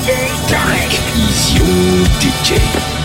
DJ Tarek is your DJ.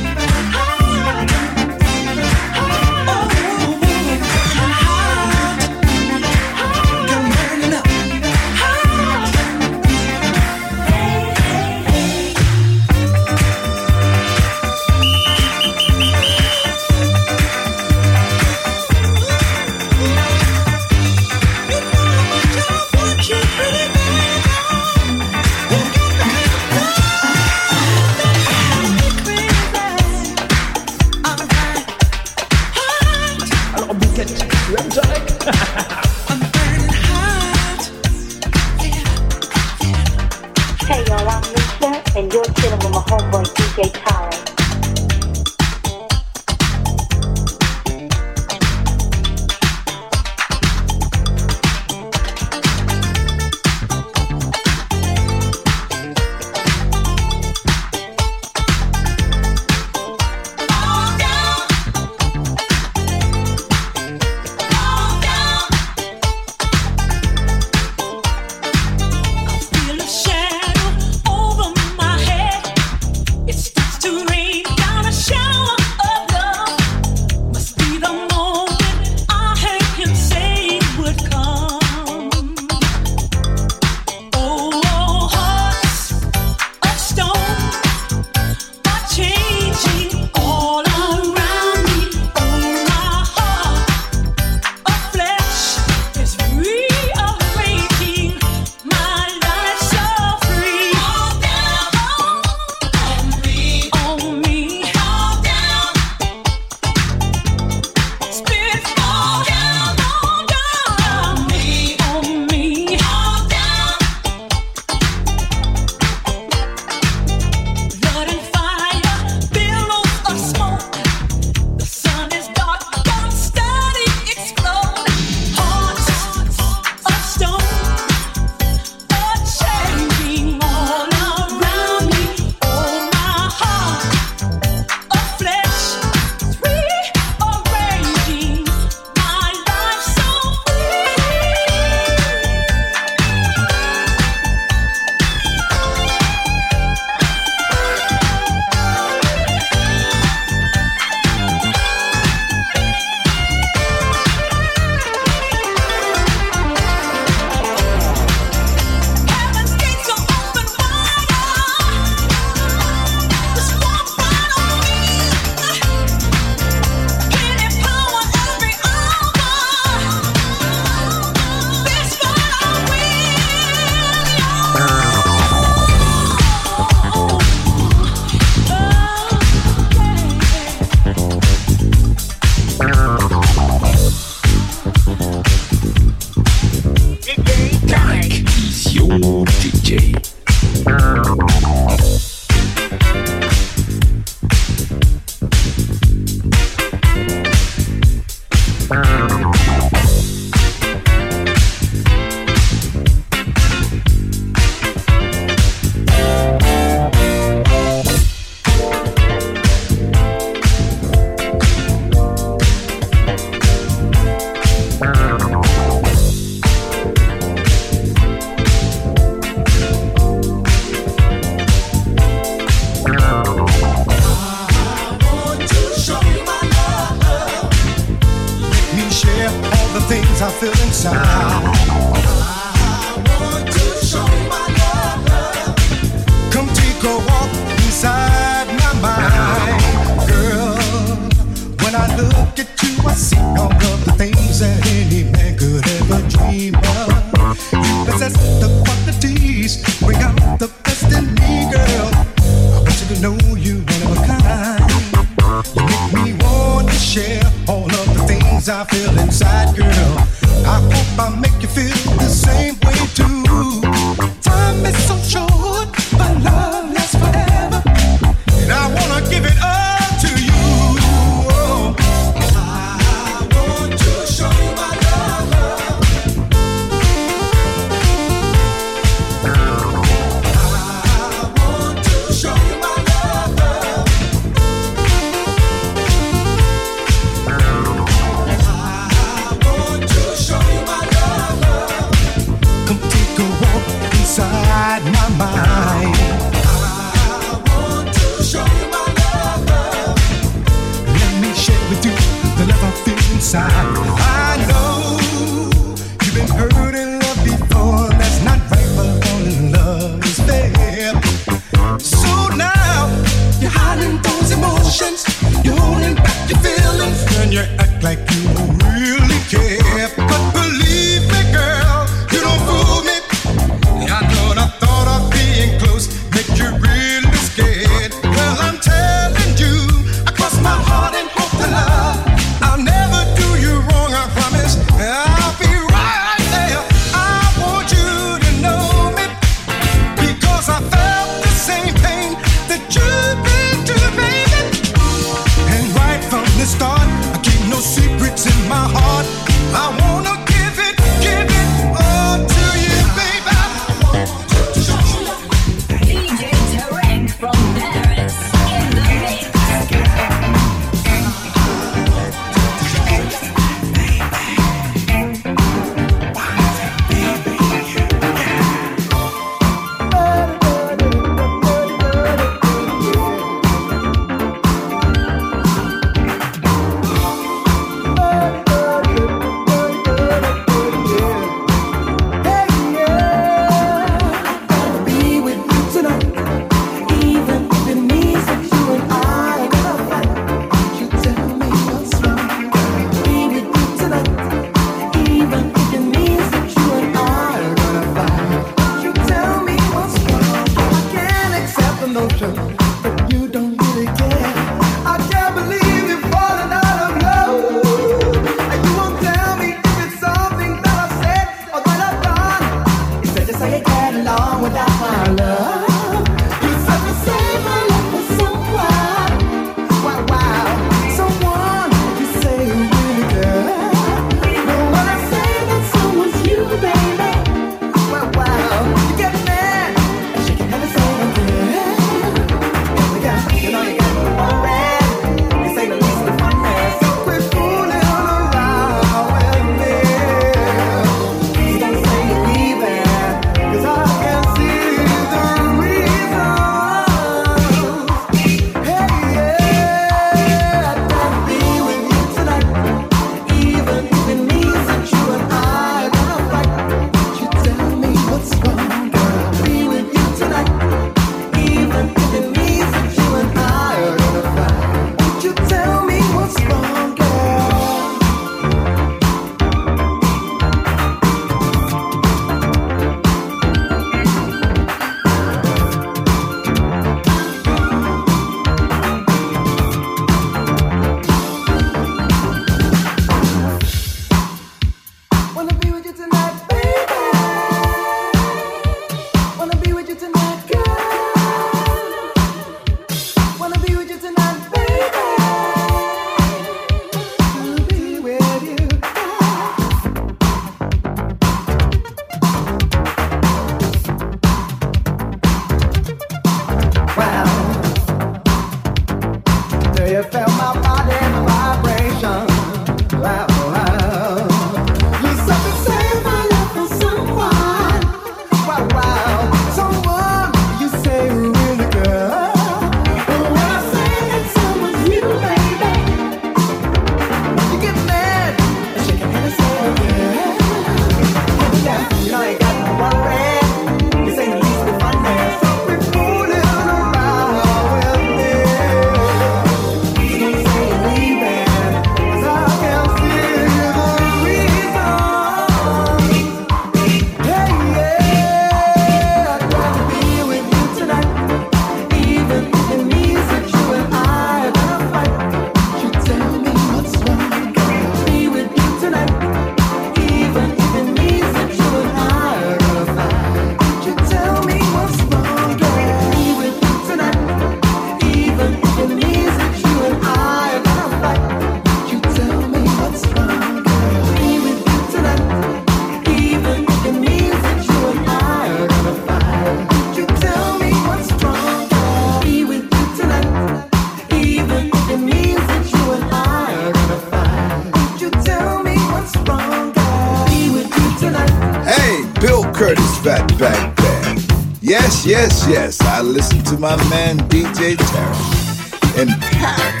Yes, I listen to my man DJ Tarek in Paris.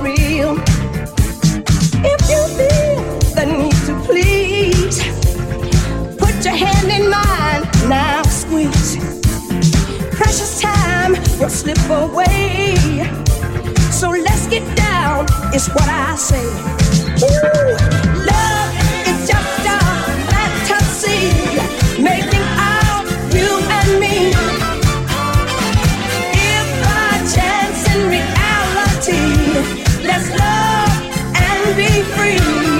real. If you feel the need to please, put your hand in mine, now squeeze. Precious time will slip away. So let's get down, is what I say. Ooh, love is just a fantasy. Make. Let's love and be free.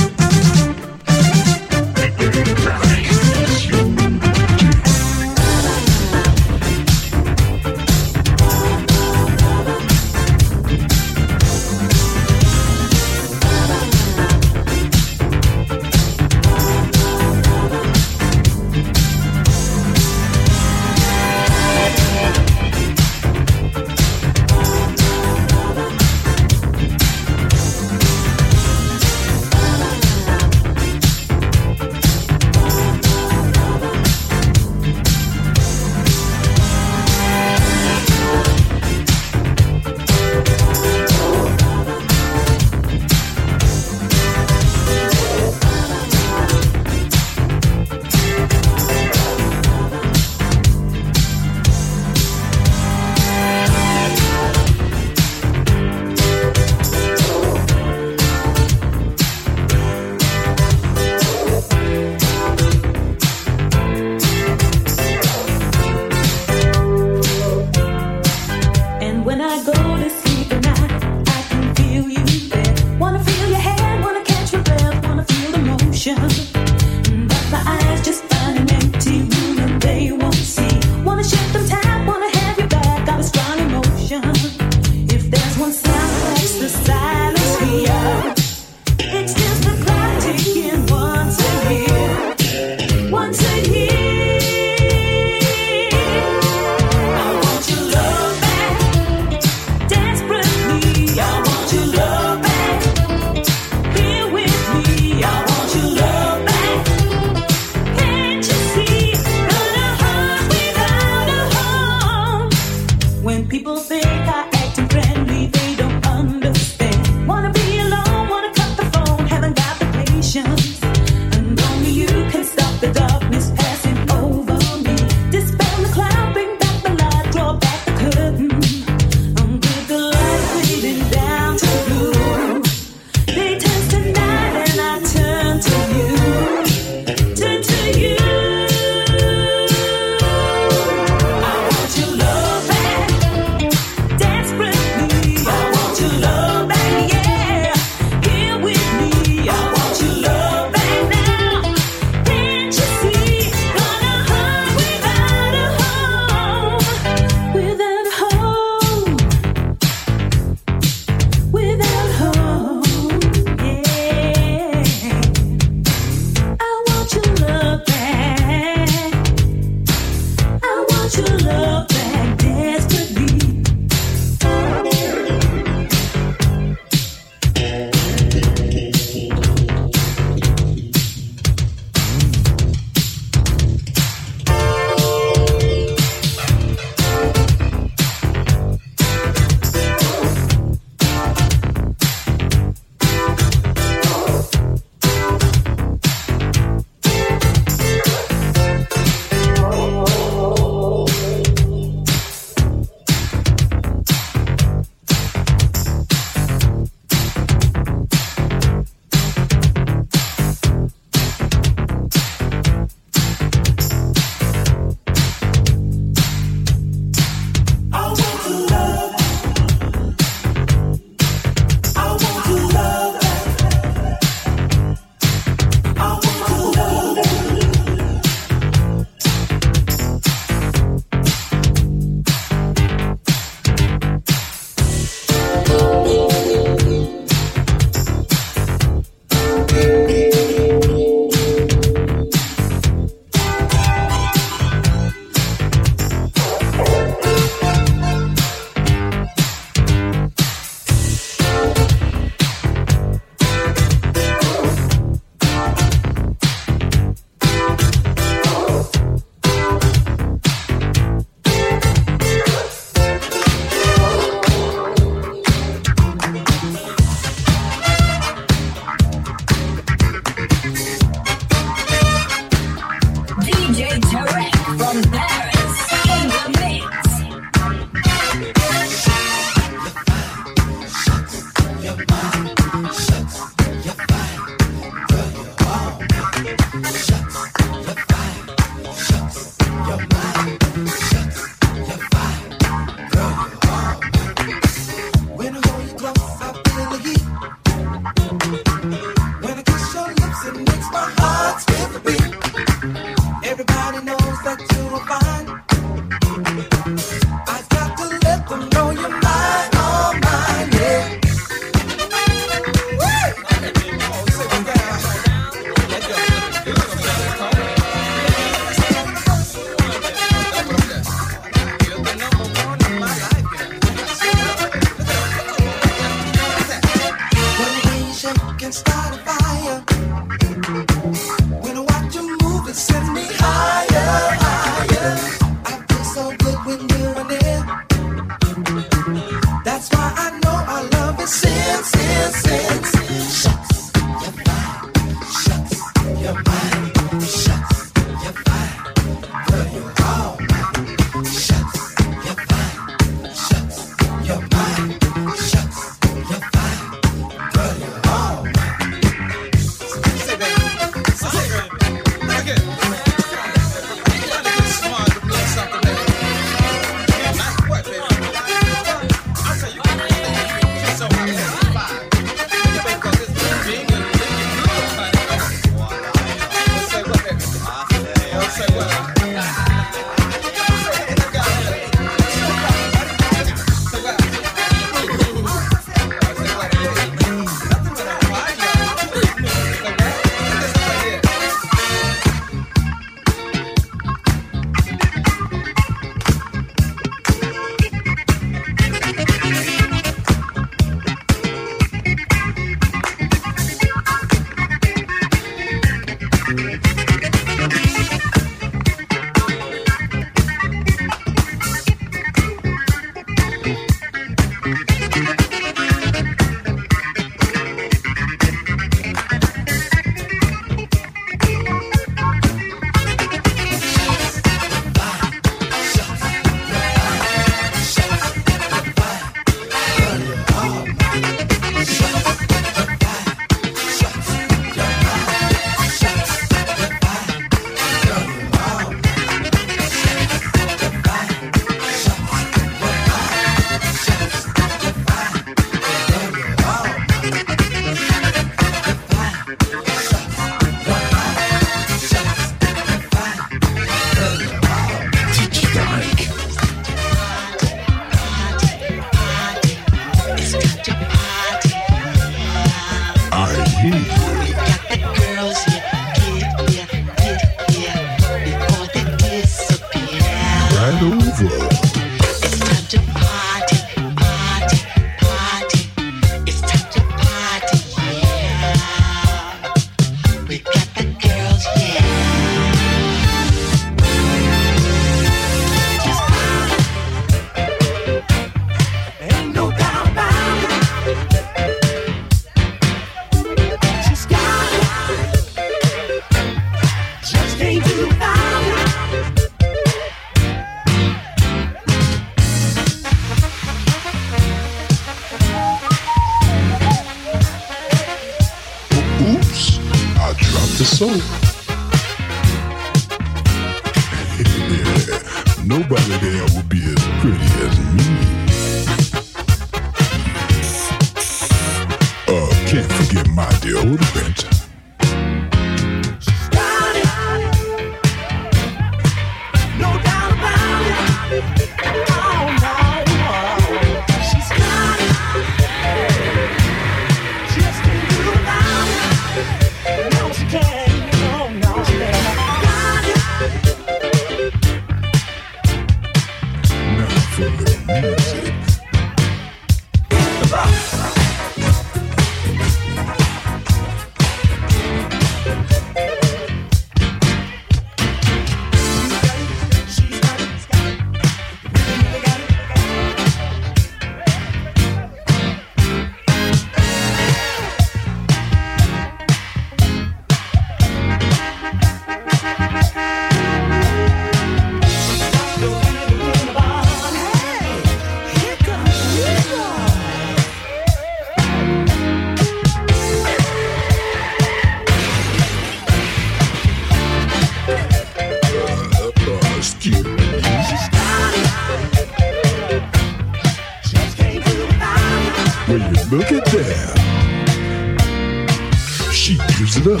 She gives it up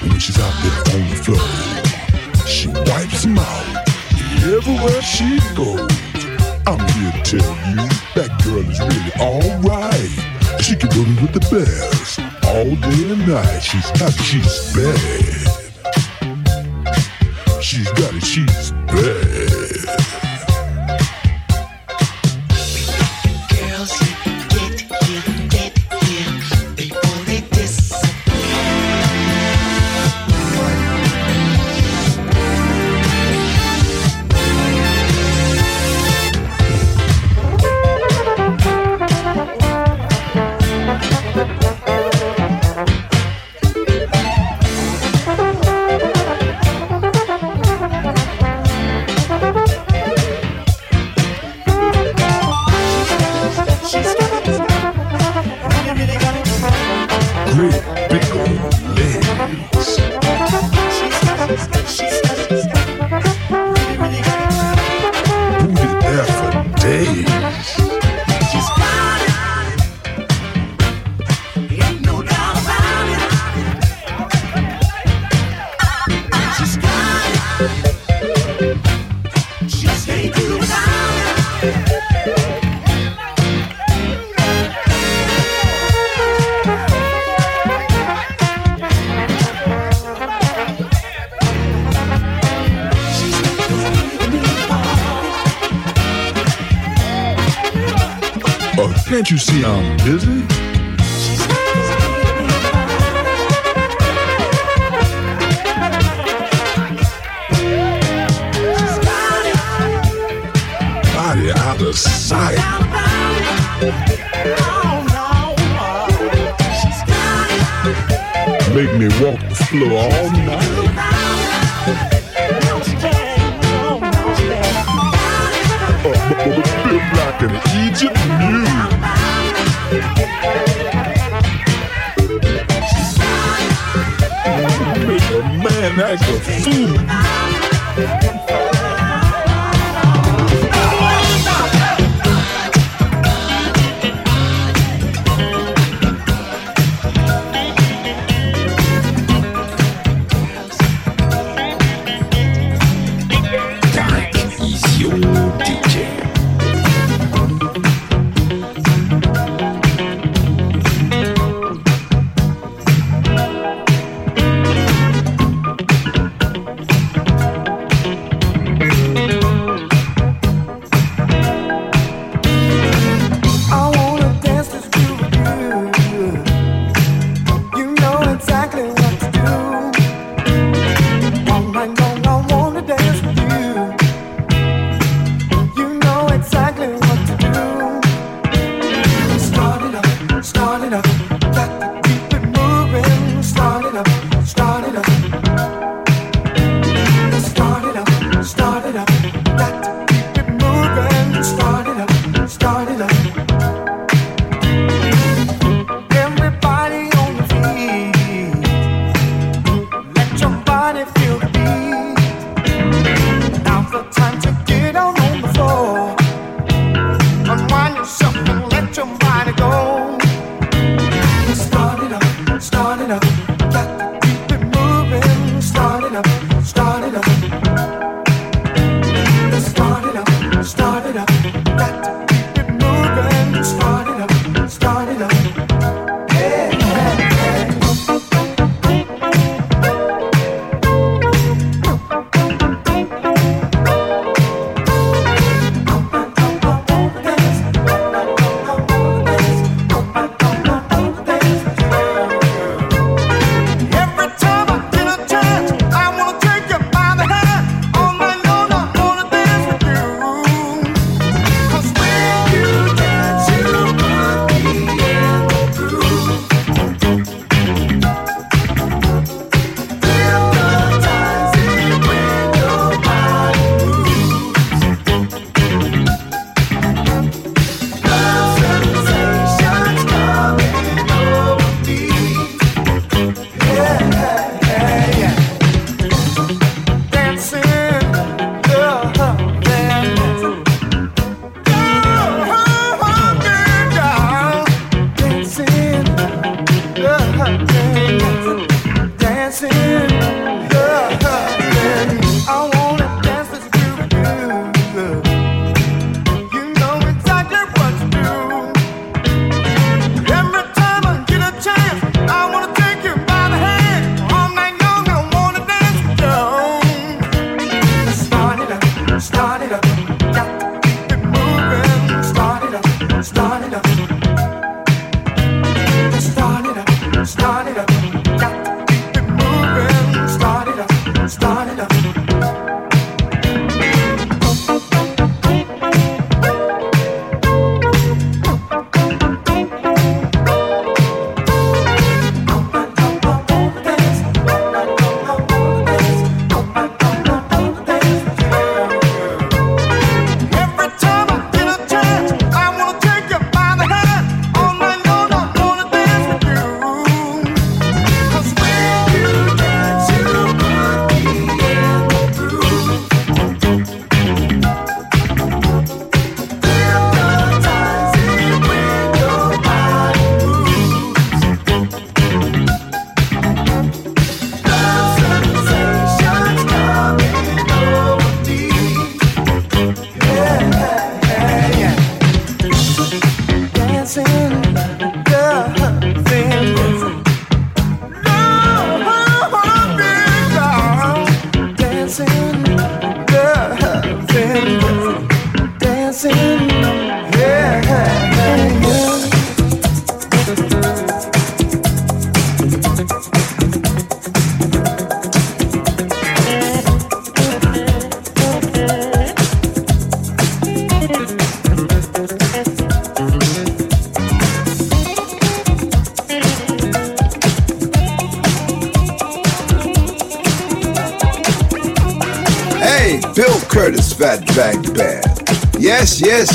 when she's out there on the floor. She wipes them out everywhere she goes. I'm here to tell you that girl is really alright. She can run with the best all day and night. She's hot, she's bad. She's got it, she's bad. Out of sight. Make me walk the floor all night. Feel like an Egypt mule. Make a man act a fool.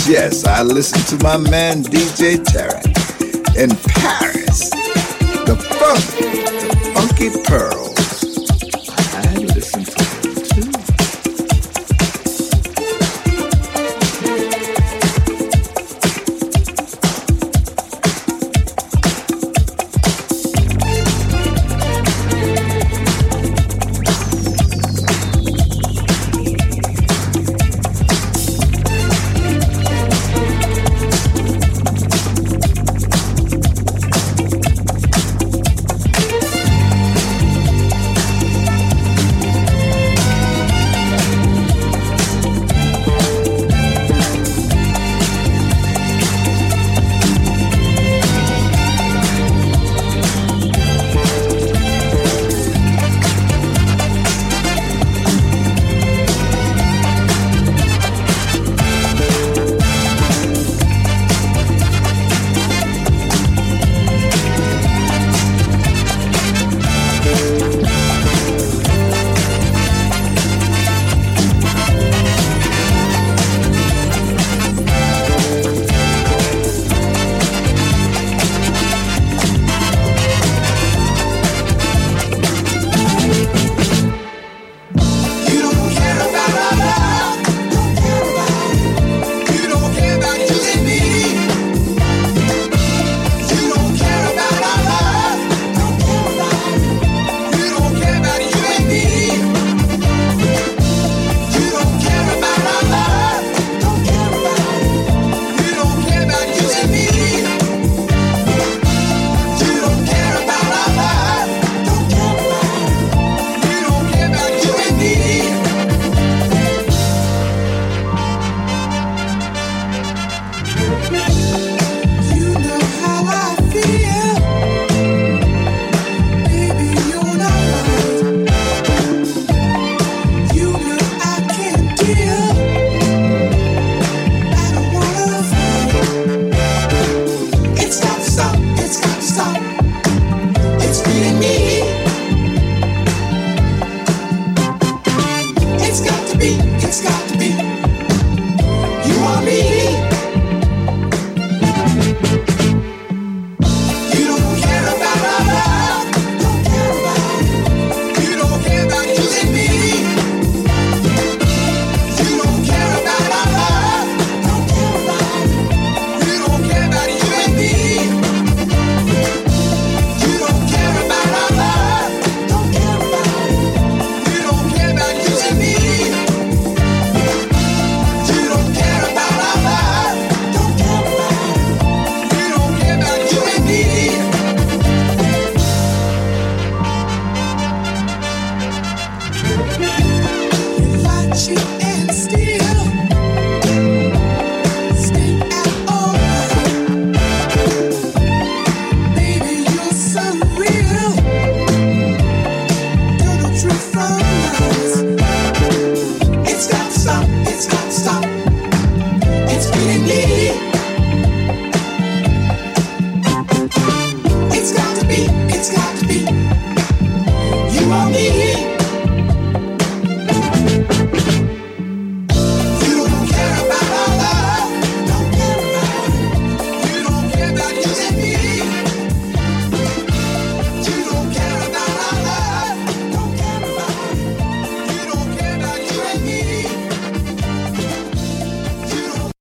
Yes, I listen to my man DJ Tarek